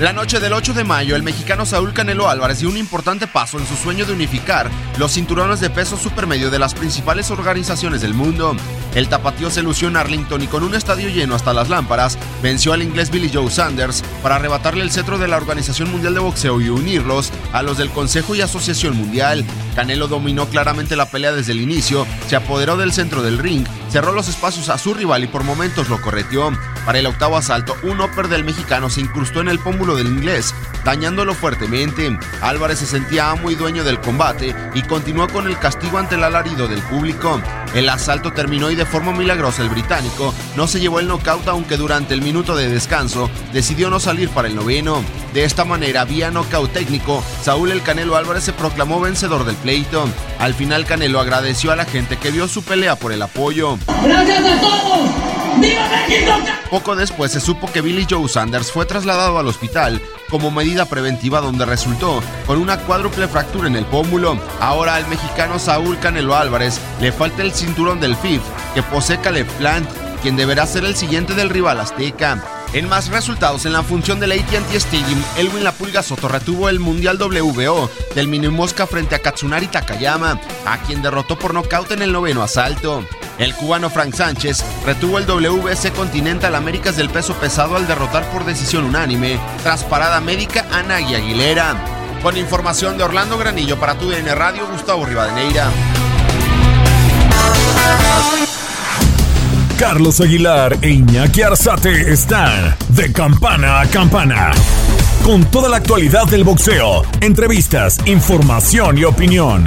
La noche del 8 de mayo, el mexicano Saúl Canelo Álvarez dio un importante paso en su sueño de unificar los cinturones de peso supermedio de las principales organizaciones del mundo. El tapatío se lució en Arlington y con un estadio lleno hasta las lámparas, venció al inglés Billy Joe Sanders para arrebatarle el cetro de la Organización Mundial de Boxeo y unirlos a los del Consejo y Asociación Mundial. Canelo dominó claramente la pelea desde el inicio, se apoderó del centro del ring, cerró los espacios a su rival y por momentos lo correteó. Para el octavo asalto, un upper del mexicano se incrustó en el pómulo del inglés, dañándolo fuertemente. Álvarez se sentía amo y dueño del combate y continuó con el castigo ante el alarido del público. El asalto terminó y de forma milagrosa el británico no se llevó el knockout aunque durante el minuto de descanso decidió no salir para el noveno. De esta manera, vía knockout técnico, Saúl El Canelo Álvarez se proclamó vencedor del pleito. Al final Canelo agradeció a la gente que vio su pelea por el apoyo. ¡Gracias a todos! Poco después se supo que Billy Joe Sanders fue trasladado al hospital como medida preventiva donde resultó con una cuádruple fractura en el pómulo. Ahora al mexicano Saúl Canelo Álvarez le falta el cinturón del FIF que posee Caleb Plant, quien deberá ser el siguiente del rival azteca. En más resultados, en la función del AT&T Stadium, Elwin La Pulga Soto retuvo el Mundial WBO del Mini Mosca frente a Katsunari Takayama, a quien derrotó por nocaut en el noveno asalto. El cubano Frank Sánchez retuvo el WBC Continental Américas del peso pesado al derrotar por decisión unánime, tras parada médica a Nagui Aguilera. Con información de Orlando Granillo para tu DN Radio, Gustavo Rivadeneira. Carlos Aguilar e Iñaki Arzate están de campana a campana. Con toda la actualidad del boxeo, entrevistas, información y opinión.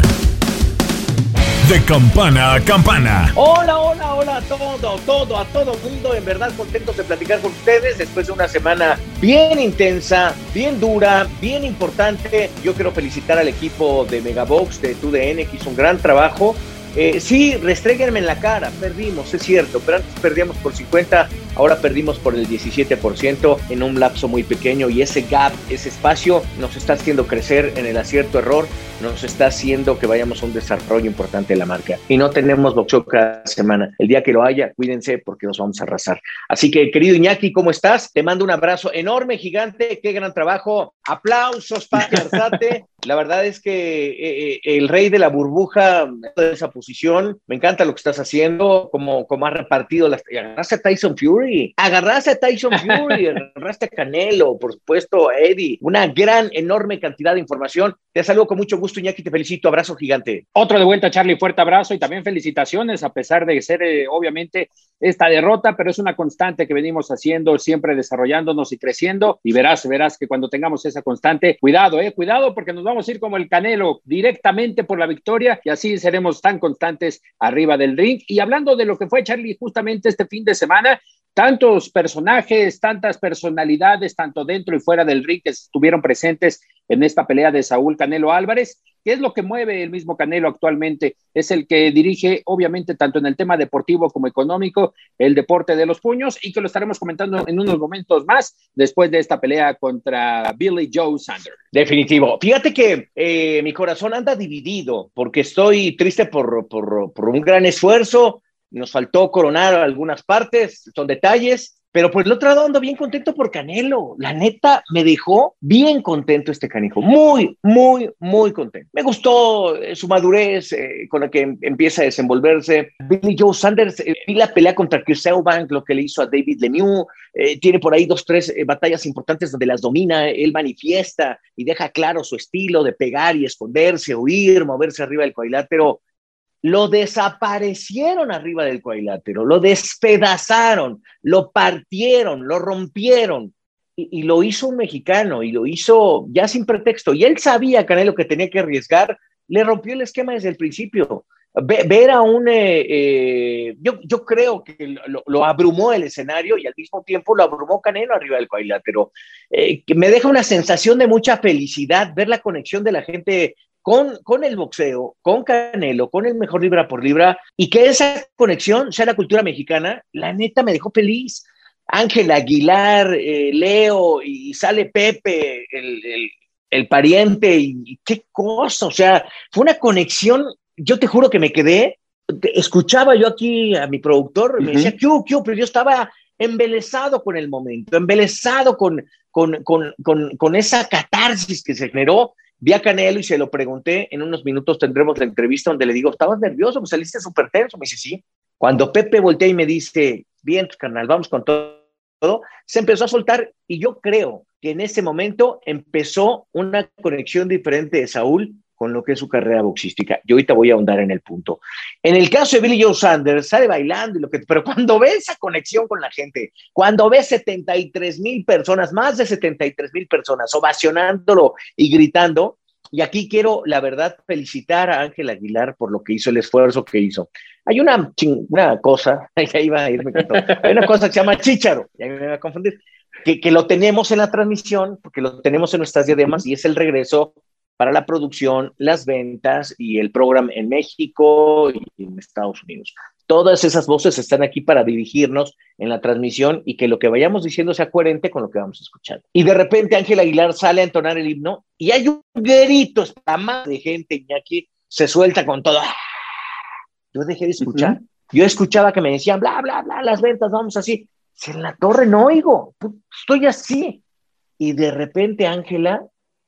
De campana a campana. Hola, hola, hola a todo, todo, a todo mundo. En verdad contentos de platicar con ustedes después de una semana bien intensa, bien dura, bien importante. Yo quiero felicitar al equipo de Megabox de TUDN que hizo un gran trabajo eh, sí, restréguenme en la cara, perdimos, es cierto, pero antes perdíamos por 50, ahora perdimos por el 17% en un lapso muy pequeño y ese gap, ese espacio nos está haciendo crecer en el acierto error, nos está haciendo que vayamos a un desarrollo importante de la marca. Y no tenemos boxeo cada semana. El día que lo haya, cuídense porque nos vamos a arrasar. Así que, querido Iñaki, ¿cómo estás? Te mando un abrazo enorme, gigante, qué gran trabajo. Aplausos, Pati Arzate. La verdad es que eh, eh, el rey de la burbuja de esa posición, me encanta lo que estás haciendo, como, como has repartido las... Agarraste a Tyson Fury, agarraste a Tyson Fury, agarraste a Canelo, por supuesto, a Eddie, una gran, enorme cantidad de información. Te saludo con mucho gusto, Iñaki, te felicito, abrazo gigante. Otro de vuelta, Charlie, fuerte abrazo y también felicitaciones, a pesar de ser, eh, obviamente, esta derrota, pero es una constante que venimos haciendo, siempre desarrollándonos y creciendo, y verás, verás que cuando tengamos esa constante, cuidado, eh, cuidado, porque nos vamos vamos a ir como el Canelo directamente por la victoria y así seremos tan constantes arriba del ring. Y hablando de lo que fue Charlie justamente este fin de semana, tantos personajes, tantas personalidades, tanto dentro y fuera del ring que estuvieron presentes en esta pelea de Saúl Canelo Álvarez. ¿Qué es lo que mueve el mismo Canelo actualmente? Es el que dirige, obviamente, tanto en el tema deportivo como económico, el deporte de los puños y que lo estaremos comentando en unos momentos más después de esta pelea contra Billy Joe Sanders. Definitivo. Fíjate que eh, mi corazón anda dividido porque estoy triste por, por, por un gran esfuerzo. Nos faltó coronar algunas partes, son detalles, pero por el otro lado ando bien contento por Canelo. La neta me dejó bien contento este canijo. Muy, muy, muy contento. Me gustó eh, su madurez eh, con la que em, empieza a desenvolverse. Billy Joe Sanders, eh, vi la pelea contra Chris Eubank, lo que le hizo a David Lemieux. tiene por ahí dos, tres batallas importantes donde las domina. Él manifiesta y deja claro su estilo de pegar y esconderse, huir, moverse arriba del cuadrilátero lo desaparecieron arriba del cuadrilátero, lo despedazaron, lo partieron, lo rompieron. Y, lo hizo un mexicano y lo hizo ya sin pretexto. Y él sabía, Canelo, que tenía que arriesgar, le rompió el esquema desde el principio. ver a un, eh, eh, yo, yo creo que lo, abrumó el escenario y al mismo tiempo lo abrumó Canelo arriba del cuadrilátero, eh, que me deja una sensación de mucha felicidad ver la conexión de la gente con, con el boxeo, con Canelo, con el mejor libra por libra y que esa conexión sea la cultura mexicana, la neta me dejó feliz. Ángel Aguilar, Leo y sale Pepe, el, el pariente y qué cosa, o sea, fue una conexión yo te juro que me quedé, escuchaba yo aquí a mi productor, me decía, ¿qué, qué, pero yo estaba embelesado con el momento, embelesado con, con, con, con, esa catarsis que se generó. Vi a Canelo y se lo pregunté, en unos minutos tendremos la entrevista donde le digo, ¿estabas nervioso? Pues saliste súper tenso. Me dice, sí. Cuando Pepe voltea y me dice, bien, canal, vamos con todo, se empezó a soltar y yo creo que en ese momento empezó una conexión diferente de Saúl con lo que es su carrera boxística. Yo ahorita voy a ahondar en el punto. En el caso de Billy Joe Sanders, sale bailando y lo que, pero cuando ve esa conexión con la gente, cuando ve 73 mil personas, más de 73 mil personas ovacionándolo y gritando, y aquí quiero, la verdad, felicitar a Ángel Aguilar por lo que hizo, el esfuerzo que hizo. Hay una, cosa, ahí va a irme hay una cosa que se llama ahí me confundir, que, que, lo tenemos en la transmisión, porque lo tenemos en nuestras diademas, y es el regreso para la producción, las ventas y el programa en México y en Estados Unidos. Todas esas voces están aquí para dirigirnos en la transmisión y que lo que vayamos diciendo sea coherente con lo que vamos a escuchar. Y de repente Ángel Aguilar sale a entonar el himno y hay un grito, está más de gente, y aquí se suelta con todo. Yo dejé de escuchar. Yo escuchaba que me decían, bla, bla, bla, las ventas, vamos así. Si en la torre no oigo, estoy así. Y de repente Ángela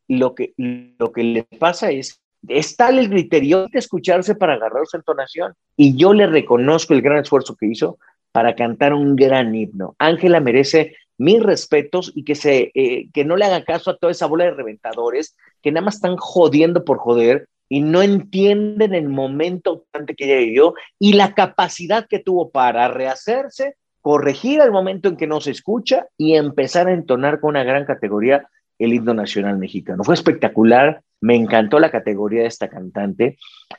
lo que, lo que le pasa es, es tal el criterio de escucharse para agarrar su entonación. Y yo le reconozco el gran esfuerzo que hizo para cantar un gran himno. Ángela merece mis respetos y que, se, eh, que no le haga caso a toda esa bola de reventadores que nada más están jodiendo por joder y no entienden el momento que ella vivió y la capacidad que tuvo para rehacerse, corregir el momento en que no se escucha y empezar a entonar con una gran categoría el himno nacional mexicano. Fue espectacular, me encantó la categoría de esta cantante,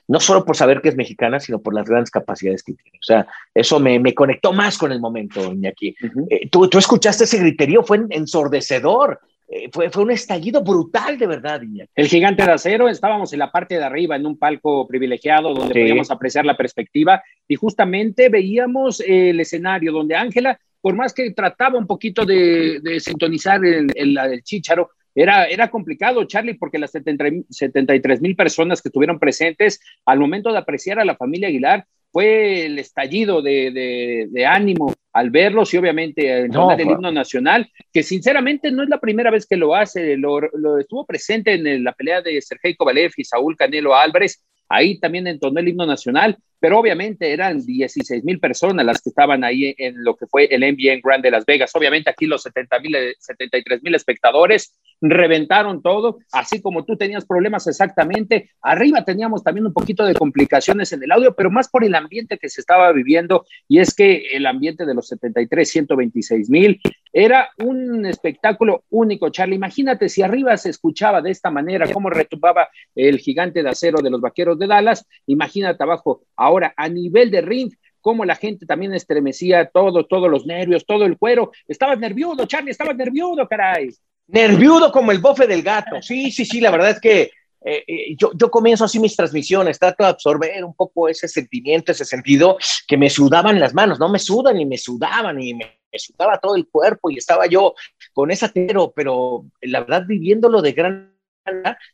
no solo por saber que es mexicana, sino por las grandes capacidades que tiene. O sea, eso me, me conectó más con el momento, Iñaki. Eh, tú, tú, escuchaste ese griterío, fue ensordecedor. Eh, fue, fue un estallido brutal, de verdad, Iñaki. El gigante de acero, estábamos en la parte de arriba, en un palco privilegiado donde podíamos apreciar la perspectiva y justamente veíamos el escenario donde Ángela por más que trataba un poquito de, sintonizar el, el, el, chícharo, era, era complicado, Charlie, porque las 73 mil personas que estuvieron presentes al momento de apreciar a la familia Aguilar fue el estallido de, de, ánimo al verlos y obviamente el himno nacional, que sinceramente no es la primera vez que lo hace, lo, lo estuvo presente en la pelea de Sergei Kovalev y Saúl Canelo Álvarez, ahí también entonó el himno nacional, pero obviamente eran 16 mil personas las que estaban ahí en lo que fue el NBA Grand de Las Vegas. Obviamente aquí los 70 mil, 73 mil espectadores reventaron todo, así como tú tenías problemas exactamente. Arriba teníamos también un poquito de complicaciones en el audio, pero más por el ambiente que se estaba viviendo, y es que el ambiente de los 73, 126 mil era un espectáculo único, Charlie. Imagínate si arriba se escuchaba de esta manera, cómo retumbaba el gigante de acero de los vaqueros de Dallas, imagínate abajo Ahora, a nivel de ring, cómo la gente también estremecía todo, todos los nervios, todo el cuero. Estabas nervioso, Charlie, estabas nervioso, caray. Nervioso como el bofe del gato. Sí, sí, sí, la verdad es que eh, eh, yo, yo, comienzo así mis transmisiones, trato de absorber un poco ese sentimiento, ese sentido que me sudaban las manos, no me sudan y me sudaban y me, sudaba todo el cuerpo y estaba yo con esa pero, pero la verdad viviéndolo de gran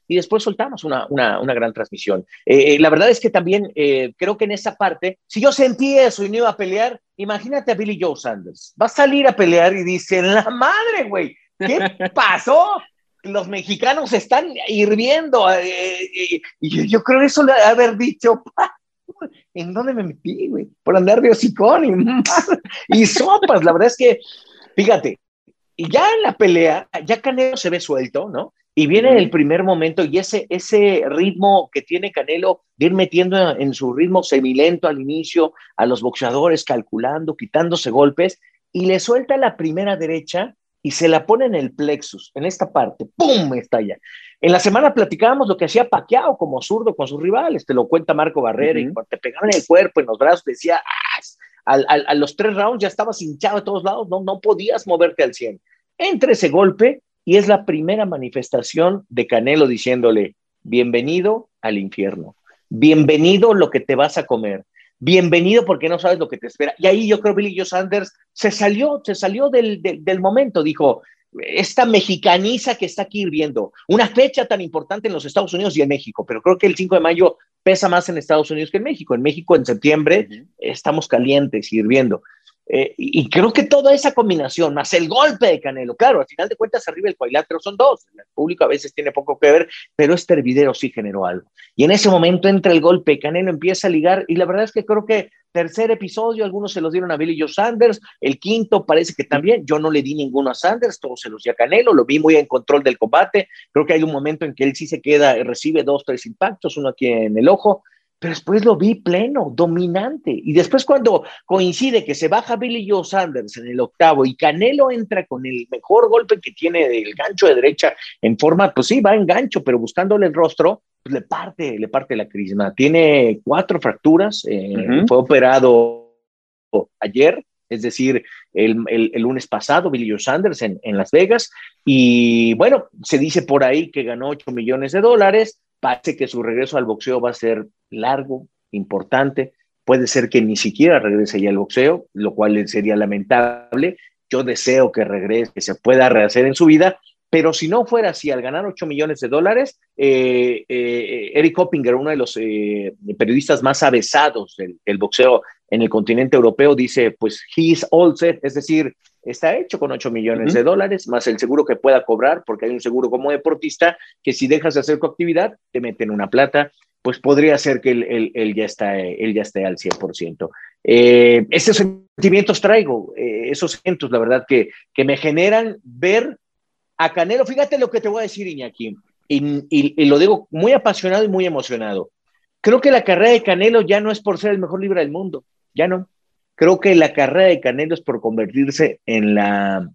y después soltamos una, una, gran transmisión. Eh, eh, la verdad es que también eh, creo que en esa parte, si yo sentí eso y no iba a pelear, imagínate a Billy Joe Sanders. Va a salir a pelear y dice, la madre, güey, ¿qué pasó? Los mexicanos están hirviendo. y yo, creo eso le haber dicho, ¿en dónde me metí, güey? Por andar de hocicón y, y sopas. La verdad es que, fíjate, y ya en la pelea, ya Canelo se ve suelto, ¿no? Y viene el primer momento y ese, ese ritmo que tiene Canelo de ir metiendo en su ritmo semilento al inicio a los boxeadores, calculando, quitándose golpes, y le suelta la primera derecha y se la pone en el plexus, en esta parte, ¡pum! estalla. En la semana platicábamos lo que hacía Paquiao como zurdo con sus rivales, te lo cuenta Marco Barrera, y cuando te pegaban en el cuerpo, en los brazos, decía, ¡ah! a los tres rounds ya estabas hinchado de todos lados, no, no podías moverte al 100. Entre ese golpe y es la primera manifestación de Canelo diciéndole, bienvenido al infierno, bienvenido lo que te vas a comer, bienvenido porque no sabes lo que te espera. Y ahí yo creo que Billy Joe Sanders se salió, se salió del, del, momento, dijo, esta mexicaniza que está aquí hirviendo, una fecha tan importante en los Estados Unidos y en México, pero creo que el 5 de mayo pesa más en Estados Unidos que en México. En México en septiembre estamos calientes y hirviendo. Eh, y creo que toda esa combinación, más el golpe de Canelo, claro, al final de cuentas arriba el cuadrilátero son dos, el público a veces tiene poco que ver, pero este hervidero sí generó algo. Y en ese momento entra el golpe, Canelo empieza a ligar, y la verdad es que creo que tercer episodio, algunos se los dieron a Billy Joe Sanders, el quinto parece que también, yo no le di ninguno a Sanders, todos se los di a Canelo, lo vi muy en control del combate, creo que hay un momento en que él sí se queda, recibe dos, tres impactos, uno aquí en el ojo, pero después lo vi pleno, dominante. Y después cuando coincide que se baja Billy Joe Sanders en el octavo y Canelo entra con el mejor golpe que tiene del gancho de derecha en forma, pues sí, va en gancho, pero buscándole el rostro, pues le parte, le parte la crisma. Tiene cuatro fracturas, eh, fue operado ayer, es decir, el, lunes pasado, Billy Joe Sanders en, en Las Vegas. Y bueno, se dice por ahí que ganó 8 millones de dólares Parece que su regreso al boxeo va a ser largo, importante. Puede ser que ni siquiera regrese ya al boxeo, lo cual sería lamentable. Yo deseo que regrese, que se pueda rehacer en su vida, pero si no fuera así, al ganar 8 millones de dólares, eh, eh, Eric Hoppinger, uno de los eh, periodistas más avesados del, boxeo en el continente europeo, dice, pues, he is all set, es decir, está hecho con 8 millones de dólares, más el seguro que pueda cobrar, porque hay un seguro como deportista que si dejas de hacer tu actividad, te meten una plata, pues podría ser que él, ya, está, él ya esté al 100%. Eh, esos sentimientos traigo, eh, esos sentimientos, la verdad, que, que me generan ver a Canelo. Fíjate lo que te voy a decir, Iñaki, y, y lo digo muy apasionado y muy emocionado. Creo que la carrera de Canelo ya no es por ser el mejor libre del mundo, ya no Creo que la carrera de Canelo es por convertirse en la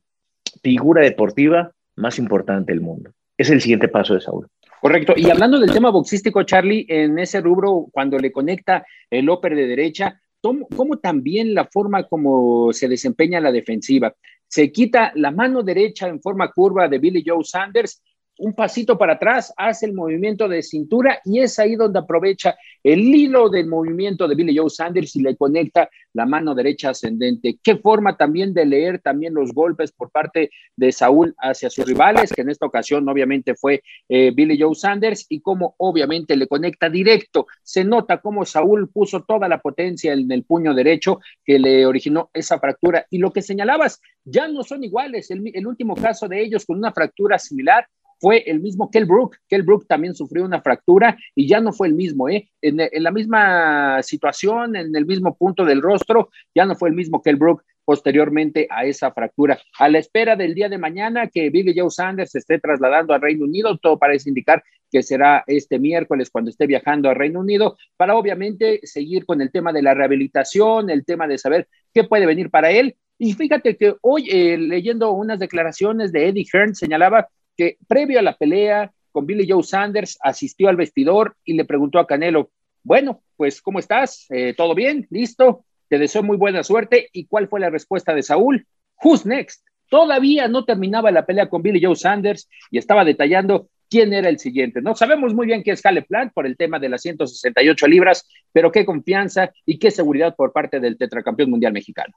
figura deportiva más importante del mundo. Es el siguiente paso de Saúl. Correcto. Y hablando del tema boxístico, Charlie, en ese rubro, cuando le conecta el óper de derecha, ¿cómo, también la forma como se desempeña la defensiva? Se quita la mano derecha en forma curva de Billy Joe Sanders un pasito para atrás, hace el movimiento de cintura y es ahí donde aprovecha el hilo del movimiento de Billy Joe Sanders y le conecta la mano derecha ascendente. Qué forma también de leer también los golpes por parte de Saúl hacia sus rivales, que en esta ocasión obviamente fue eh, Billy Joe Sanders y cómo obviamente le conecta directo. Se nota cómo Saúl puso toda la potencia en el puño derecho que le originó esa fractura. Y lo que señalabas, ya no son iguales. El, el último caso de ellos con una fractura similar fue el mismo Kell Brook. Kell Brook también sufrió una fractura y ya no fue el mismo, ¿eh? En, la misma situación, en el mismo punto del rostro, ya no fue el mismo Kell Brook posteriormente a esa fractura. A la espera del día de mañana que Billy Joe Sanders se esté trasladando al Reino Unido, todo parece indicar que será este miércoles cuando esté viajando al Reino Unido, para obviamente seguir con el tema de la rehabilitación, el tema de saber qué puede venir para él. Y fíjate que hoy, eh, leyendo unas declaraciones de Eddie Hearn, señalaba que previo a la pelea con Billy Joe Sanders asistió al vestidor y le preguntó a Canelo, bueno, pues ¿cómo estás? Eh, ¿Todo bien? ¿Listo? Te deseo muy buena suerte. ¿Y cuál fue la respuesta de Saúl? Who's next? Todavía no terminaba la pelea con Billy Joe Sanders y estaba detallando quién era el siguiente. No sabemos muy bien qué es Caleb Plant por el tema de las 168 libras, pero qué confianza y qué seguridad por parte del tetracampeón mundial mexicano.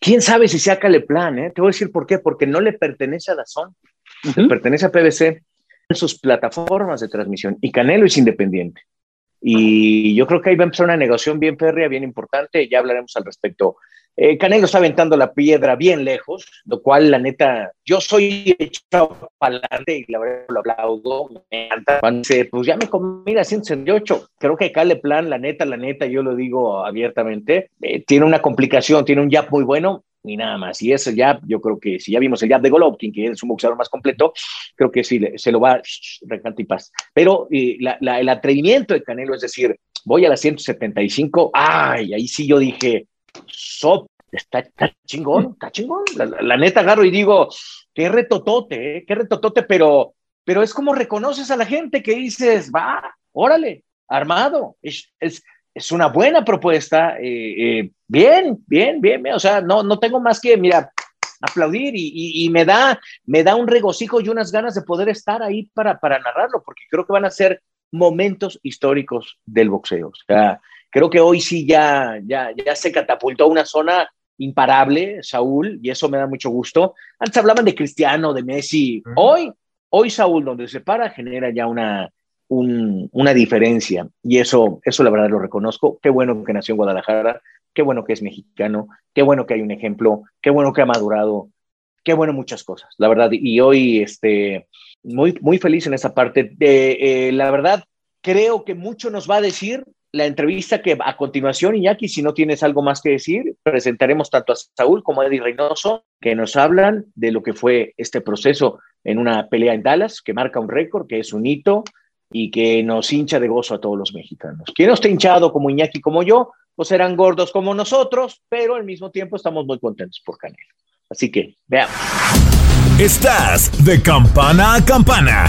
¿Quién sabe si sea Caleb Plant? Eh? Te voy a decir por qué, porque no le pertenece a Dazón pertenece a PBC en sus plataformas de transmisión y Canelo es independiente. Y yo creo que ahí va a empezar una negociación bien férrea, bien importante, ya hablaremos al respecto. Eh, Canelo está aventando la piedra bien lejos, lo cual, la neta, yo soy echado para adelante y la verdad lo aplaudo, me encanta. Pues ya me comí la 168, creo que Cale Plan, la neta, la neta, yo lo digo abiertamente, eh, tiene una complicación, tiene un jab muy bueno, ni nada más. Y eso ya, yo creo que si ya vimos el jab de Golovkin, que es un boxeador más completo, creo que sí, se lo va recante y paz. Pero eh, el atrevimiento de Canelo, es decir, voy a la 175, ay, ahí sí yo dije, sope, está, chingón, está chingón. La, neta agarro y digo, qué retotote, ¿eh? qué retotote, pero, pero es como reconoces a la gente que dices, va, órale, armado, es, es, es una buena propuesta, eh, eh, bien, bien, bien, bien, o sea, no, no tengo más que, mira, aplaudir y, me, da, me da un regocijo y unas ganas de poder estar ahí para, para narrarlo, porque creo que van a ser momentos históricos del boxeo. O sea, creo que hoy sí ya, ya, ya se catapultó a una zona imparable, Saúl, y eso me da mucho gusto. Antes hablaban de Cristiano, de Messi. Hoy, hoy Saúl, donde se para, genera ya una, una diferencia. Y eso, eso la verdad lo reconozco. Qué bueno que nació en Guadalajara, qué bueno que es mexicano, qué bueno que hay un ejemplo, qué bueno que ha madurado, qué bueno muchas cosas, la verdad. Y hoy, este, muy, muy feliz en esa parte. De, eh, la verdad, creo que mucho nos va a decir la entrevista que a continuación, Iñaki, si no tienes algo más que decir, presentaremos tanto a Saúl como a Eddie Reynoso, que nos hablan de lo que fue este proceso en una pelea en Dallas, que marca un récord, que es un hito y que nos hincha de gozo a todos los mexicanos. Quien no esté hinchado como Iñaki, como yo, pues serán gordos como nosotros, pero al mismo tiempo estamos muy contentos por Canelo. Así que veamos. Estás de campana a campana.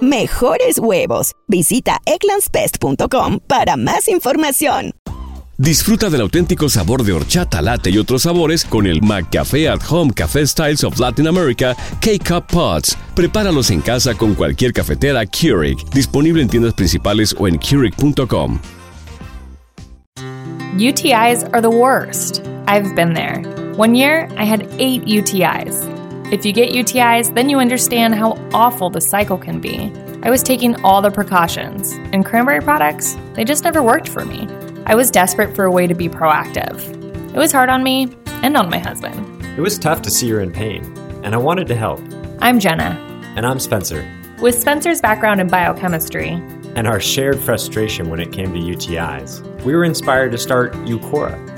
mejores huevos. Visita eclanspest.com para más información. Disfruta del auténtico sabor de horchata, latte y otros sabores con el McCafé at Home Café Styles of Latin America K-Cup Pods. Prepáralos en casa con cualquier cafetera Keurig, disponible en tiendas principales o en Keurig.com. UTIs are the worst. I've been there. One year, I had eight UTIs. If you get UTIs, then you understand how awful the cycle can be. I was taking all the precautions, and cranberry products, they just never worked for me. I was desperate for a way to be proactive. It was hard on me and on my husband. It was tough to see you're in pain, and I wanted to help. I'm Jenna. And I'm Spencer. With Spencer's background in biochemistry and our shared frustration when it came to UTIs, we were inspired to start Eucora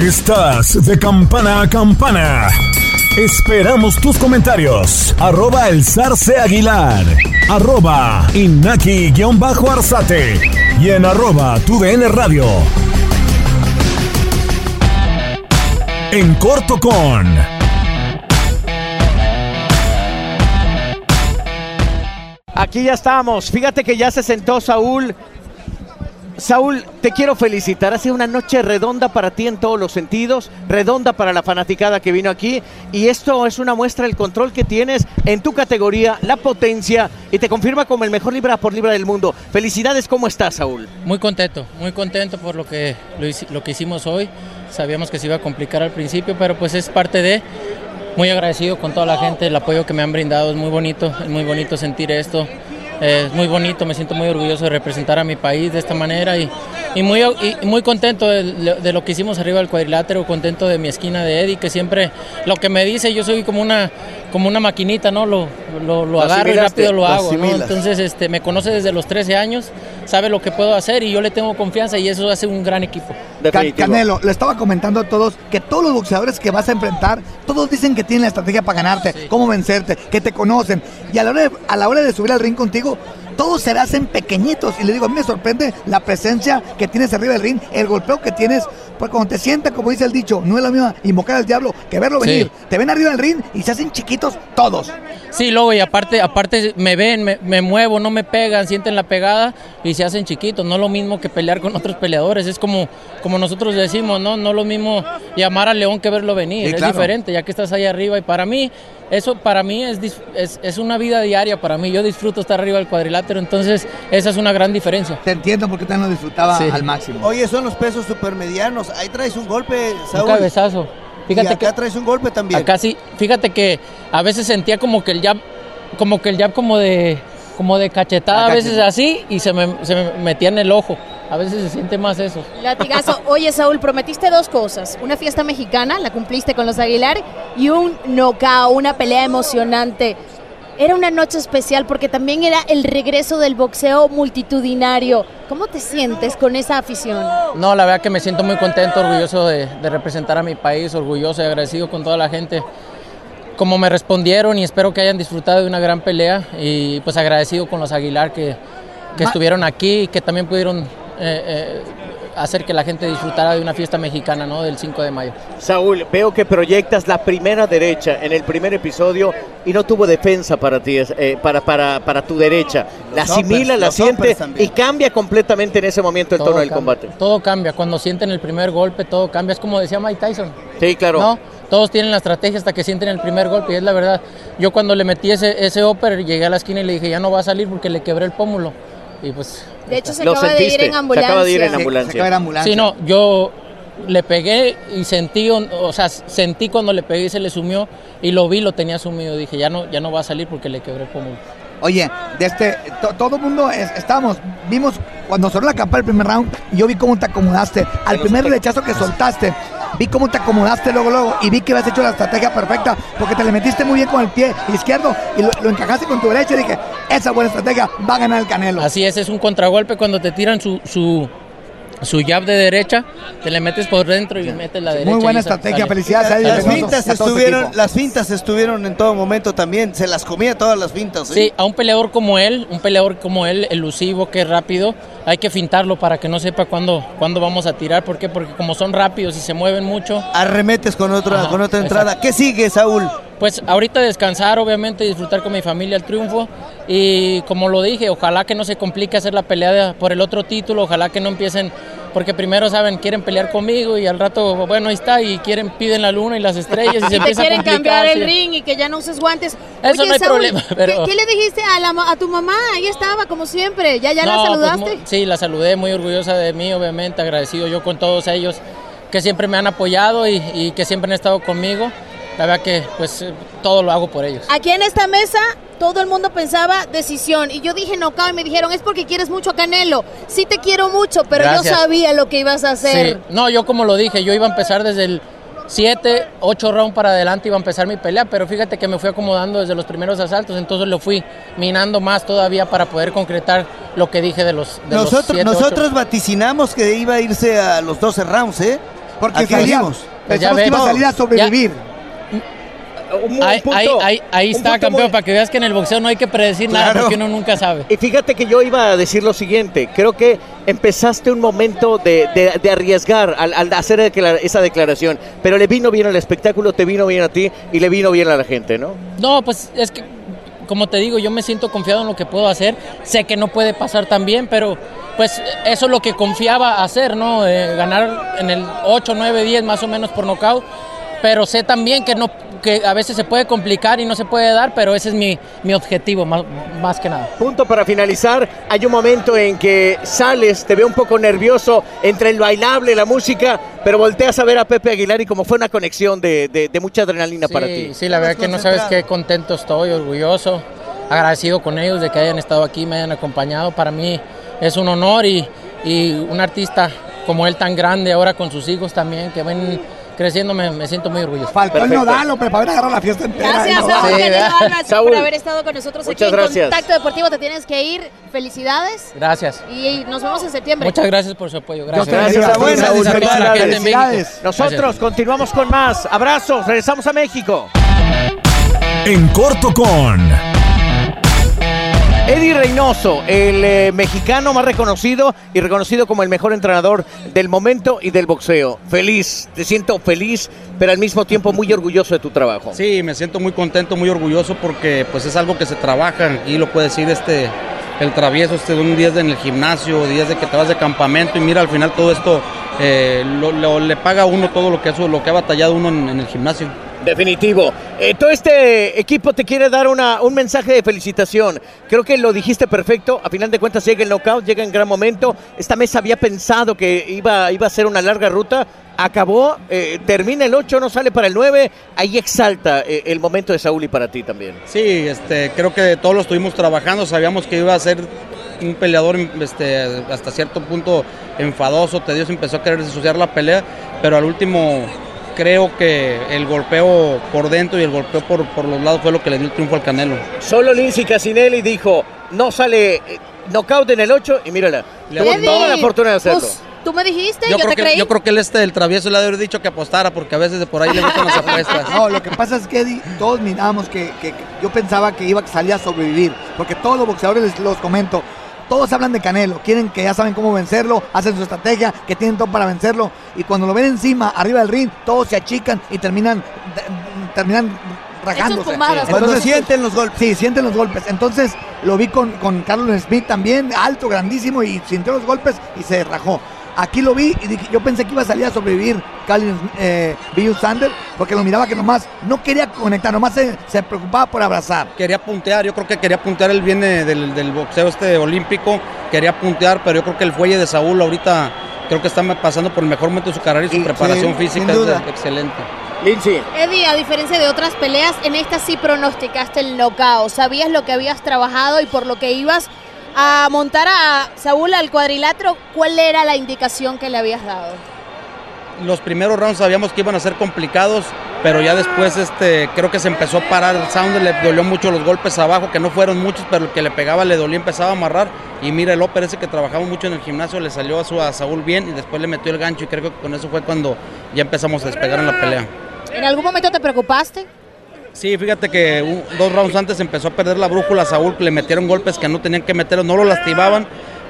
Estás de campana a campana. Esperamos tus comentarios. Arroba el zarce aguilar. Arroba inaki-arzate. Y en arroba tu radio. En corto con... Aquí ya estamos. Fíjate que ya se sentó Saúl Saúl, te quiero felicitar. Ha sido una noche redonda para ti en todos los sentidos, redonda para la fanaticada que vino aquí. Y esto es una muestra del control que tienes en tu categoría, la potencia, y te confirma como el mejor libra por libra del mundo. Felicidades, ¿cómo estás, Saúl? Muy contento, muy contento por lo que, lo, que hicimos hoy. Sabíamos que se iba a complicar al principio, pero pues es parte de. Muy agradecido con toda la gente, el apoyo que me han brindado. Es muy bonito, es muy bonito sentir esto es muy bonito, me siento muy orgulloso de representar a mi país de esta manera y, y muy, y muy contento de, de, lo que hicimos arriba del cuadrilátero, contento de mi esquina de Eddie, que siempre lo que me dice, yo soy como una, como una maquinita, ¿no? Lo, lo, lo agarro y rápido lo hago, ¿no? Entonces este, me conoce desde los 13 años, sabe lo que puedo hacer y yo le tengo confianza y eso hace un gran equipo. Canelo, le estaba comentando a todos que todos los boxeadores que vas a enfrentar, todos dicen que tienen la estrategia para ganarte, cómo vencerte, que te conocen. Y a la hora de, a la hora de subir al ring contigo, todos se hacen pequeñitos. Y le digo, a mí me sorprende la presencia que tienes arriba del ring, el golpeo que tienes. Pues cuando te sientas, como dice el dicho, no es lo mismo invocar al diablo que verlo venir. Te ven arriba del ring y se hacen chiquitos todos. Sí, luego, y aparte, aparte me ven, me, muevo, no me pegan, sienten la pegada y se hacen chiquitos. No es lo mismo que pelear con otros peleadores. Es como, como nosotros decimos, ¿no? No es lo mismo llamar al león que verlo venir. es diferente, ya que estás ahí arriba. Y para mí, eso para mí es, es, es, una vida diaria para mí. Yo disfruto estar arriba del cuadrilátero, entonces esa es una gran diferencia. Te entiendo porque también lo disfrutaba al máximo. Oye, son los pesos supermedianos. Ahí traes un golpe, Saúl. Un cabezazo. Fíjate y acá traes un golpe también. Acá sí, fíjate que a veces sentía como que el jab, como que el jab como de, como de cachetada, a veces así, y se me, se me metía en el ojo. A veces se siente más eso. Latigazo. Oye, Saúl, prometiste dos cosas. Una fiesta mexicana, la cumpliste con los Aguilar, y un knockout, una pelea emocionante. Era una noche especial porque también era el regreso del boxeo multitudinario. ¿Cómo te sientes con esa afición? No, la verdad que me siento muy contento, orgulloso de, representar a mi país, orgulloso y agradecido con toda la gente como me respondieron y espero que hayan disfrutado de una gran pelea y pues agradecido con los Aguilar que, que estuvieron aquí y que también pudieron eh, hacer que la gente disfrutara de una fiesta mexicana, ¿no? Del 5 de mayo. Saúl, veo que proyectas la primera derecha en el primer episodio y no tuvo defensa para ti, eh, para, para, para tu derecha. la asimila, la siente y cambia completamente en ese momento el tono del combate. Todo cambia, cuando sienten el primer golpe, todo cambia. Es como decía Mike Tyson. Sí, claro. ¿no? Todos tienen la estrategia hasta que sienten el primer golpe y es la verdad. Yo cuando le metí ese, ese upper, llegué a la esquina y le dije, ya no va a salir porque le quebré el pómulo. Y pues de hecho, se acaba de ir en ambulancia. Se acaba de ir en ambulancia. Sí, no, yo le pegué y sentí, o sea, sentí cuando le pegué y se le sumió y lo vi, lo tenía sumido. Dije, ya no, ya no va a salir porque le quebré como Oye, de este, todo el mundo estábamos, vimos cuando sonó la campana el primer round, y yo vi cómo te acomodaste. Al primer rechazo que soltaste, vi cómo te acomodaste luego, luego, y vi que habías hecho la estrategia perfecta, porque te le metiste muy bien con el pie izquierdo y lo, encajaste con tu derecha y dije, esa buena estrategia va a ganar el Canelo. Así es, es un contragolpe cuando te tiran su, su, su jab de derecha, te le metes por dentro y metes la derecha. Muy buena estrategia, felicidades Las fintas, estuvieron, las fintas estuvieron en todo momento también, se las comía todas las fintas. Sí, a un peleador como él, un peleador como él, elusivo, que es rápido, hay que fintarlo para que no sepa cuándo, cuándo vamos a tirar. ¿Por qué? Porque como son rápidos y se mueven mucho. Arremetes con otra, con otra entrada. ¿Qué sigue, Saúl? Pues ahorita descansar, obviamente, disfrutar con mi familia el triunfo. Y como lo dije, ojalá que no se complique hacer la pelea por el otro título, ojalá que no empiecen, porque primero saben, quieren pelear conmigo y al rato, bueno, ahí está, y quieren, piden la luna y las estrellas y, se a quieren cambiar el ring y que ya no uses guantes. Eso no hay problema. Pero... ¿qué, le dijiste a, a tu mamá? Ahí estaba, como siempre, ¿ya, ya la pues, saludaste? sí, la saludé, muy orgullosa de mí, obviamente, agradecido yo con todos ellos que siempre me han apoyado y, y que siempre han estado conmigo la verdad que pues eh, todo lo hago por ellos. Aquí en esta mesa todo el mundo pensaba decisión y yo dije no, y me dijeron es porque quieres mucho a Canelo. Sí te quiero mucho, pero yo sabía lo que ibas a hacer. No, yo como lo dije, yo iba a empezar desde el 7, 8 rounds para adelante iba a empezar mi pelea, pero fíjate que me fui acomodando desde los primeros asaltos, entonces lo fui minando más todavía para poder concretar lo que dije de los de Nosotros, nosotros vaticinamos que iba a irse a los 12 rounds, ¿eh? Porque creíamos. Pues Pensamos que iba a salir a sobrevivir ahí, está, campeón, para que veas que en el boxeo no hay que predecir nada porque uno nunca sabe. Y fíjate que yo iba a decir lo siguiente, creo que empezaste un momento de, arriesgar al, hacer esa declaración, pero le vino bien al espectáculo, te vino bien a ti y le vino bien a la gente, ¿no? No, pues es que, como te digo, yo me siento confiado en lo que puedo hacer, sé que no puede pasar tan bien, pero pues eso es lo que confiaba hacer, ¿no? Eh, ganar en el 8, 9, 10 más o menos por nocaut pero sé también que no que a veces se puede complicar y no se puede dar, pero ese es mi, mi objetivo más, más, que nada. Punto para finalizar, hay un momento en que sales, te veo un poco nervioso entre el bailable, la música, pero volteas a ver a Pepe Aguilar y como fue una conexión de, de, mucha adrenalina para ti. Sí, la verdad que no sabes qué contento estoy, orgulloso. agradecido con ellos de que hayan estado aquí, me hayan acompañado. Para mí es un honor y, y un artista como él tan grande ahora con sus hijos también, que ven creciendo, me, me siento muy orgulloso. Faltó el nodal, pero para haber agarrado la fiesta entera. Gracias. Saúl Sí, por haber estado con nosotros muchas aquí gracias. en Contacto Deportivo. Te tienes que ir. Felicidades. Gracias. Y nos vemos en septiembre. Muchas gracias por su apoyo. Gracias. Gracias, Saúl. Saludos a toda la gente en México. Nosotros Gracias. continuamos con más. Abrazos, regresamos a México. En corto con... Eddie Reynoso, el eh, mexicano más reconocido y reconocido como el mejor entrenador del momento y del boxeo. Feliz, te siento feliz, pero al mismo tiempo muy orgulloso de tu trabajo. Sí, me siento muy contento, muy orgulloso porque pues es algo que se trabaja y lo puede decir este el travieso este de un día en el gimnasio, días de que te vas de campamento y mira al final todo esto eh, lo- le paga a uno todo lo que lo que ha batallado uno en el gimnasio. Definitivo. Eh, todo este equipo te quiere dar una, un mensaje de felicitación. Creo que lo dijiste perfecto. A final de cuentas llega el knockout, llega en gran momento. Esta mesa había pensado que iba, iba a ser una larga ruta. Acabó, eh, termina el 8, no sale para el 9. Ahí exalta eh, el momento de Saúl y para ti también. Sí, este, creo que todos lo estuvimos trabajando, sabíamos que iba a ser un peleador este, hasta cierto punto enfadoso, tedioso, empezó a querer ensuciar la pelea, pero al último creo que el golpeo por dentro y el golpeo por, por los lados fue lo que le dio el triunfo al Canelo. Solo Lindsay Casinelli dijo, no sale eh, knockout en el 8 y mírala. Le Tuvo toda la fortuna de hacerlo. Pues, tú me dijiste, Yo yo, creo, te que, creí. yo creo que el este del travieso le habría dicho que apostara porque a veces de por ahí le gustan las apuestas. No, lo que pasa es que Eddie, todos mirábamos que, que- que yo pensaba que iba a salir a sobrevivir, porque todos los boxeadores les los comento, todos hablan de Canelo, quieren que ya saben cómo vencerlo, hacen su estrategia, que tienen todo para vencerlo, y cuando lo ven encima, arriba del ring, todos se achican y terminan, de- terminan rajándose. Cuando Entonces, sienten los golpes. Sí, sienten los golpes. Entonces lo vi con, con Carlos Smith también, alto, grandísimo, y sintió los golpes y se rajó. Aquí lo vi y dije, yo pensé que iba a salir a sobrevivir Calvin eh, Bill Sander, porque lo miraba que nomás no quería conectar, nomás se, se preocupaba por abrazar. Quería puntear, yo creo que quería puntear, él viene del, del boxeo este olímpico, quería puntear, pero yo creo que el fuelle de Saúl ahorita creo que está pasando por el mejor momento de su carrera y su preparación sí, física es excelente. Lindsay. Eddie, a diferencia de otras peleas, en esta sí pronosticaste el knockout. Sabías lo que habías trabajado y por lo que ibas a montar a Saúl al cuadrilátero, ¿cuál era la indicación que le habías dado? Los primeros rounds sabíamos que iban a ser complicados, pero ya después este, creo que se empezó a parar el sound, le dolió mucho los golpes abajo, que no fueron muchos, pero el que le pegaba le dolía, empezaba a amarrar. Y mira, el Oper ese que trabajaba mucho en el gimnasio le salió a, su, a Saúl bien y después le metió el gancho y creo que con eso fue cuando ya empezamos a despegar en la pelea. ¿En algún momento te preocupaste? Sí, fíjate que un- dos rounds antes empezó a perder la brújula Saúl, le metieron golpes que no tenían que meterlo, no lo lastimaban,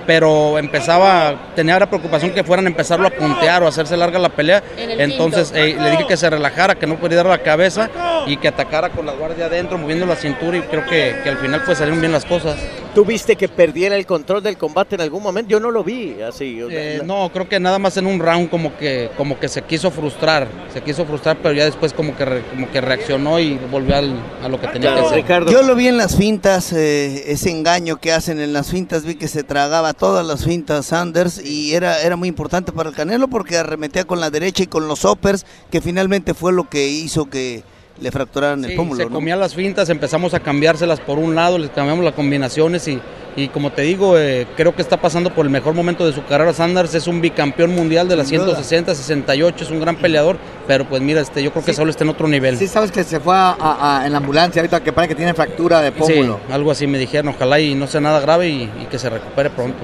pero empezaba, tenía la preocupación que fueran a empezarlo a puntear o a hacerse larga la pelea. En el Entonces eh, le dije que se relajara, que no pudiera dar la cabeza y que atacara con la guardia adentro, moviendo la cintura y creo que, que al final pues salieron bien las cosas. ¿Tú viste que perdiera el control del combate en algún momento? Yo no lo vi así. Eh, no, creo que nada más en un round como que como que se quiso frustrar, se quiso frustrar, pero ya después como que re- como que reaccionó y volvió al- a lo que tenía Claro, que hacer. Ricardo. Yo lo vi en las fintas, eh, ese engaño que hacen en las fintas, vi que se tragaba todas las fintas Sanders y era, era muy importante para el Canelo porque arremetía con la derecha y con los uppers, que finalmente fue lo que hizo que le fracturaran el Sí, pómulo. se ¿no? comía las fintas, empezamos a cambiárselas por un lado, les cambiamos las combinaciones y, y como te digo, eh, creo que está pasando por el mejor momento de su carrera. Sanders es un bicampeón mundial de las Sin duda. 160, 68, es un gran peleador, pero pues mira, este, yo creo que Sí. Saúl está en otro nivel. Sí, sabes que se fue a- a- a- en la ambulancia ahorita que parece que tiene fractura de Sí, pómulo. algo así me dijeron, ojalá y no sea nada grave y, y que se recupere pronto.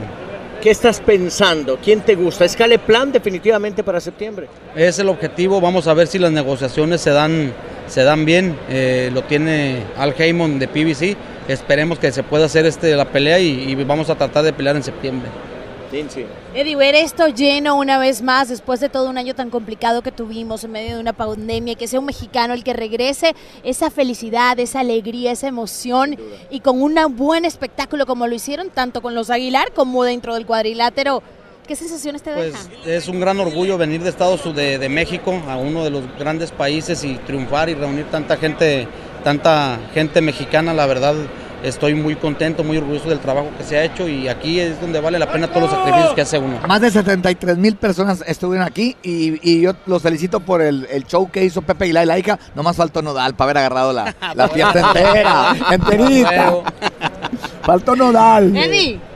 ¿Qué estás pensando? ¿Quién te gusta? ¿Escale plan definitivamente para septiembre? Es el objetivo, vamos a ver si las negociaciones se dan, se dan bien. Eh, lo tiene Al Heyman de PBC. Esperemos que se pueda hacer este, la pelea y vamos a tratar de pelear en septiembre. Lindsay. Eddie, ver esto lleno una vez más después de todo un año tan complicado que tuvimos en medio de una pandemia, que sea un mexicano el que regrese, esa felicidad, esa alegría, esa emoción y con un buen espectáculo como lo hicieron tanto con los Aguilar como dentro del cuadrilátero. ¿Qué sensaciones te Pues dejan? es un gran orgullo venir de Estados Unidos, de, de México, a uno de los grandes países y triunfar y reunir tanta gente, tanta gente mexicana, la verdad estoy muy contento, muy orgulloso del trabajo que se ha hecho y aquí es donde vale la pena todos los sacrificios que hace uno. Más de 73 mil personas estuvieron aquí y, y yo los felicito por el, el show que hizo Pepe Aguilar y la Ica. Nomás faltó Nodal para haber agarrado la, la fiesta entera, enterita. Faltó Nodal. Eddie.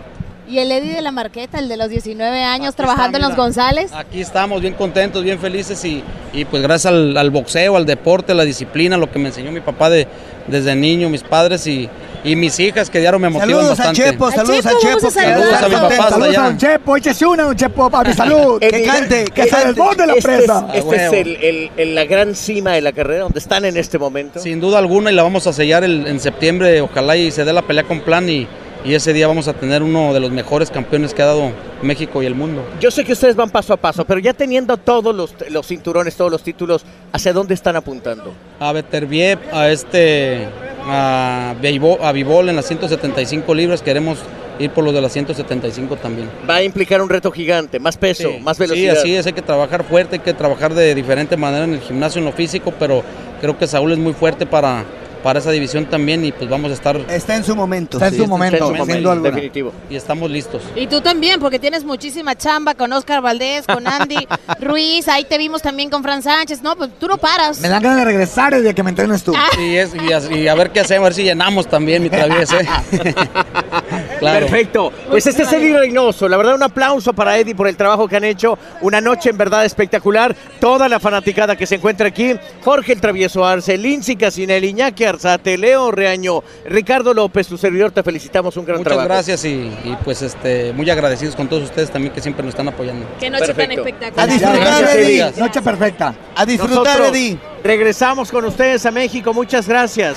¿Y el Eddie de la Marqueta, el de los 19 años, trabajando en los González? Aquí estamos bien contentos, bien felices y, y pues gracias al, al boxeo, al deporte, a la disciplina, lo que me enseñó mi papá de, desde niño, mis padres y, y mis hijas que diario me motivan Saludos a bastante. Chepo, saludos a Chepo. Saludos a mi papá Saludos a un Chepo, échese una, un Chepo, papi, salud. Eh, Que cante, que se cante. desborde la Este es, presa. este es el, el- el- la gran cima de la carrera donde están en este momento. Sin duda alguna y la vamos a sellar el- en septiembre, ojalá y se dé la pelea con plan y, y ese día vamos a tener uno de los mejores campeones que ha dado México y el mundo. Yo sé que ustedes van paso a paso, pero ya teniendo todos los, los cinturones, todos los títulos, ¿hacia dónde están apuntando? A Beterbiev, a este, a a en las 175 libras, queremos ir por los de las 175 también. Va a implicar un reto gigante, más peso, más Sí, velocidad. así es, hay que trabajar fuerte, hay que trabajar de diferente manera en el gimnasio, en lo físico, pero creo que Saúl es muy fuerte para, para esa división también y pues vamos a estar... Está en su momento. Está en Sí, su está momento, en su. Definitivo. Y estamos listos. Y tú también, porque tienes muchísima chamba con Oscar Valdés, con Andy Ruiz, ahí te vimos también con Fran Sánchez, no, pues tú no paras. Me dan ganas de regresar el día que me entrenes tú. Y, es, y, as- y a ver qué hacemos, a ver si llenamos también mi traviesa. ¿eh? claro. Perfecto. Pues este es Eddie Reynoso. La verdad, un aplauso para Eddie por el trabajo que han hecho. Una noche en verdad espectacular. Toda la fanaticada que se encuentra aquí. Jorge el Travieso Arce, Lindsay Casinelli, Iñaki Arzate, Leo Reaño, Ricardo López, tu servidor. Te felicitamos. Un gran Muchas trabajo. gracias y, y, pues este muy agradecidos con todos ustedes también que siempre nos están apoyando. Qué noche Perfecto. tan A espectacular. disfrutar, Gracias, Eddie. Noche perfecta. A disfrutar, Nosotros Eddie. regresamos con ustedes a México. Muchas gracias.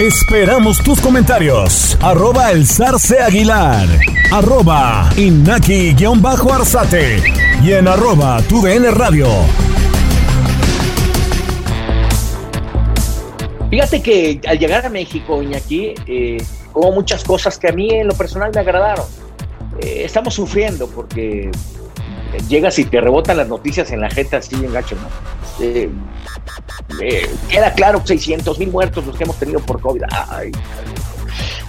Esperamos tus comentarios. Arroba el zarce aguilar. Arroba inaki-arzate. Y en arroba tu DN radio. Fíjate que al llegar a México, Iñaki, eh, hubo muchas cosas que a mí en lo personal me agradaron. Eh, estamos sufriendo porque llegas y te rebotan las noticias en la jeta así en gacho, ¿no? Eh, eh, queda claro, 600 mil muertos los que hemos tenido por COVID. Ay,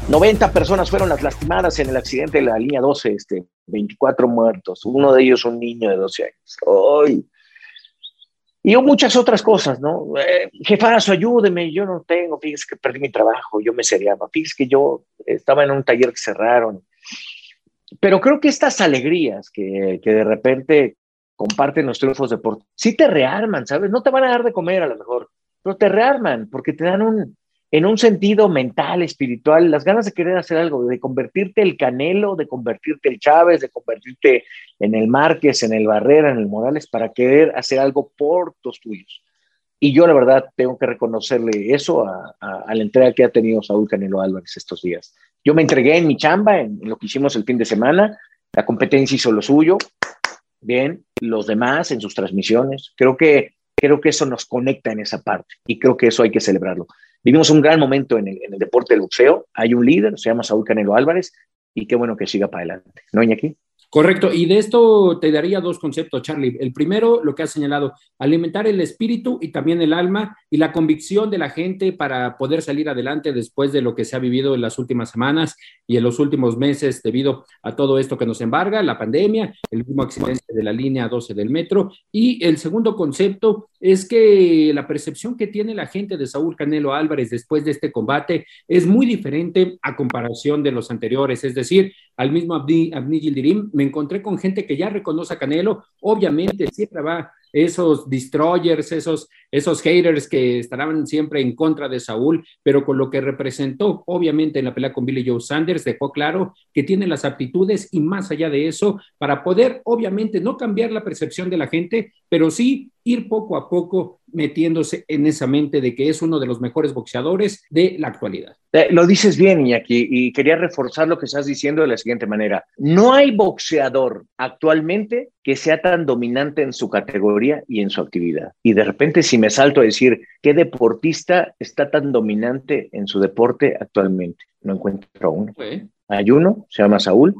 90 personas fueron las lastimadas en el accidente de la línea 12, este, 24 muertos, uno de ellos un niño de 12 años. ¡Ay! Y muchas otras cosas, ¿no? Eh, jefazo, ayúdeme, yo no tengo, fíjese que perdí mi trabajo, yo me seriaba, fíjese que yo estaba en un taller que cerraron. Pero creo que estas alegrías que, que de repente comparten los triunfos deportivos, sí te rearman, ¿sabes? No te van a dar de comer a lo mejor, pero te rearman porque te dan un, en un sentido mental, espiritual, las ganas de querer hacer algo, de convertirte el Canelo, de convertirte el Chávez, de convertirte en el Márquez, en el Barrera, en el Morales, para querer hacer algo por tus tuyos. Y yo la verdad tengo que reconocerle eso a, la entrega que ha tenido Saúl Canelo Álvarez estos días. Yo me entregué en mi chamba, en, en lo que hicimos el fin de semana, la competencia hizo lo suyo, bien, los demás en sus transmisiones. Creo que, creo que eso nos conecta en esa parte y creo que eso hay que celebrarlo. Vivimos un gran momento en el, en el deporte del boxeo. Hay un líder, se llama Saúl Canelo Álvarez, y qué bueno que siga para adelante. ¿No, Iñaki? Correcto, y de esto te daría dos conceptos, Charlie. El primero, lo que has señalado, alimentar el espíritu y también el alma y la convicción de la gente para poder salir adelante después de lo que se ha vivido en las últimas semanas y en los últimos meses debido a todo esto que nos embarga, la pandemia, el último accidente de la línea 12 del metro. Y el segundo concepto es que la percepción que tiene la gente de Saúl Canelo Álvarez después de este combate es muy diferente a comparación de los anteriores, es decir, al mismo Abdi, Abdi Gildirim, me encontré con gente que ya reconoce a Canelo, obviamente siempre va esos destroyers, esos, esos haters que estarán siempre en contra de Saúl, pero con lo que representó, obviamente, en la pelea con Billy Joe Sanders, dejó claro que tiene las aptitudes y más allá de eso, para poder, obviamente, no cambiar la percepción de la gente, pero sí ir poco a poco metiéndose en esa mente de que es uno de los mejores boxeadores de la actualidad. Eh, lo dices bien, Iñaki, y quería reforzar lo que estás diciendo de la siguiente manera. No hay boxeador actualmente que sea tan dominante en su categoría y en su actividad. Y de repente, si me salto a decir, ¿qué deportista está tan dominante en su deporte actualmente? No encuentro uno. Uno, se llama Saúl,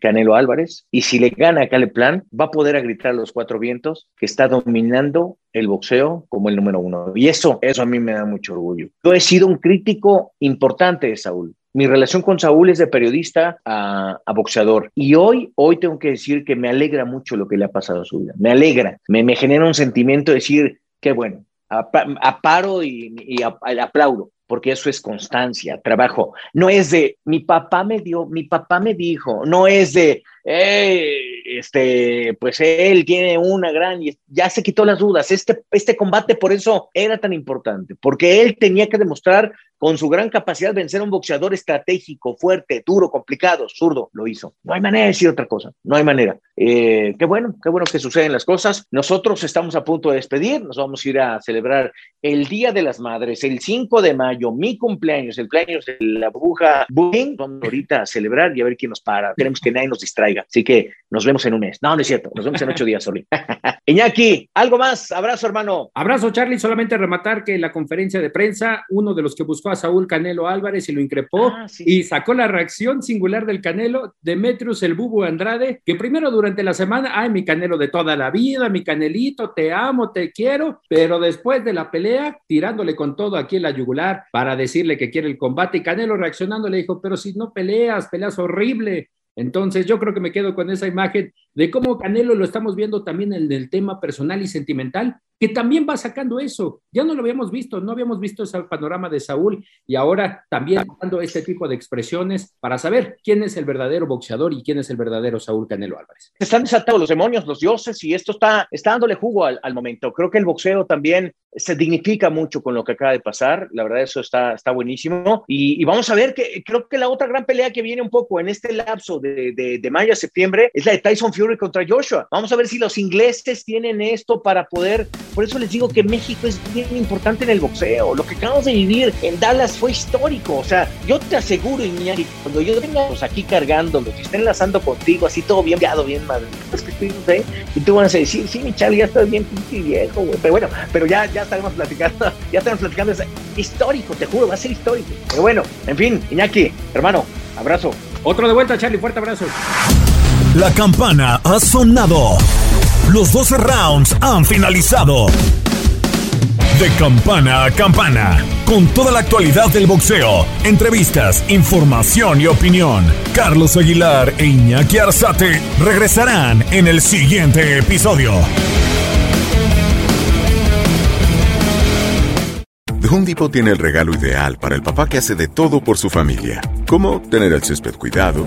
Canelo Álvarez, y si le gana a Caleplan, va a poder a gritar a los cuatro vientos que está dominando el boxeo como el número uno. Y eso, eso a mí me da mucho orgullo. Yo he sido un crítico importante de Saúl. Mi relación con Saúl es de periodista a, boxeador. Y hoy, hoy tengo que decir que me alegra mucho lo que le ha pasado a su vida. Me alegra, me, me genera un sentimiento de decir, qué bueno, aparo y, y aplaudo porque eso es constancia, trabajo. No es de mi papá me dio, mi papá me dijo, no es de, este, pues él tiene una gran, y ya se quitó las dudas. Este, este combate por eso era tan importante, porque él tenía que demostrar con su gran capacidad de vencer a un boxeador estratégico, fuerte, duro, complicado, zurdo, lo hizo. No hay manera de decir otra cosa, no hay manera. Eh, qué bueno, qué bueno que suceden las cosas. Nosotros estamos a punto de despedir, nos vamos a ir a celebrar el Día de las Madres, el 5 de mayo, mi cumpleaños, el cumpleaños de la bruja Booking. Vamos ahorita a celebrar y a ver quién nos para. Queremos que nadie nos distraiga. Así que nos vemos en un mes. No, no es cierto, nos vemos en ocho días, Soli. Iñaki, algo más. Abrazo, hermano. Abrazo, Charlie. Solamente rematar que en la conferencia de prensa, uno de los que buscó Saúl Canelo Álvarez y lo increpó ah, y sacó la reacción singular del Canelo, Demetrius el Bubu Andrade, que primero durante la semana, ay, mi Canelo de toda la vida, mi Canelito, te amo, te quiero, pero después de la pelea, tirándole con todo aquí en la yugular para decirle que quiere el combate y Canelo reaccionando le dijo, pero si no peleas, peleas horrible, entonces, yo creo que me quedo con esa imagen de cómo Canelo lo estamos viendo también en el tema personal y sentimental, que también va sacando eso. Ya no lo habíamos visto, no habíamos visto ese panorama de Saúl y ahora también dando este tipo de expresiones para saber quién es el verdadero boxeador y quién es el verdadero Saúl Canelo Álvarez. Están desatados los demonios, los dioses y esto está, está dándole jugo al, al momento. Creo que el boxeo también se dignifica mucho con lo que acaba de pasar. La verdad, eso está, está buenísimo. Y, vamos a ver que creo que la otra gran pelea que viene un poco en este lapso de, de, mayo a septiembre es la de Tyson Fury contra Joshua. Vamos a ver si los ingleses tienen esto para poder. Por eso les digo que México es bien importante en el boxeo. Lo que acabamos de vivir en Dallas fue histórico. O sea, yo te aseguro, Iñaki, cuando yo tenga aquí cargando, los que estén enlazando contigo, así todo bien bien madre. Es que estoy, Y tú vas a decir, sí, mi Charlie, ya estás bien viejo, güey. Pero bueno, pero ya, ya estaremos platicando, ya estaremos platicando, es histórico, te juro, va a ser histórico. Pero bueno, en fin, Iñaki, hermano, abrazo. Otro de vuelta, Charlie, fuerte abrazo. La campana ha sonado. Los 12 rounds han finalizado. De campana a campana, con toda la actualidad del boxeo, entrevistas, información y opinión. Carlos Aguilar e Iñaki Arzate regresarán en el siguiente episodio. The Home Depot tiene el regalo ideal para el papá que hace de todo por su familia, como tener el césped cuidado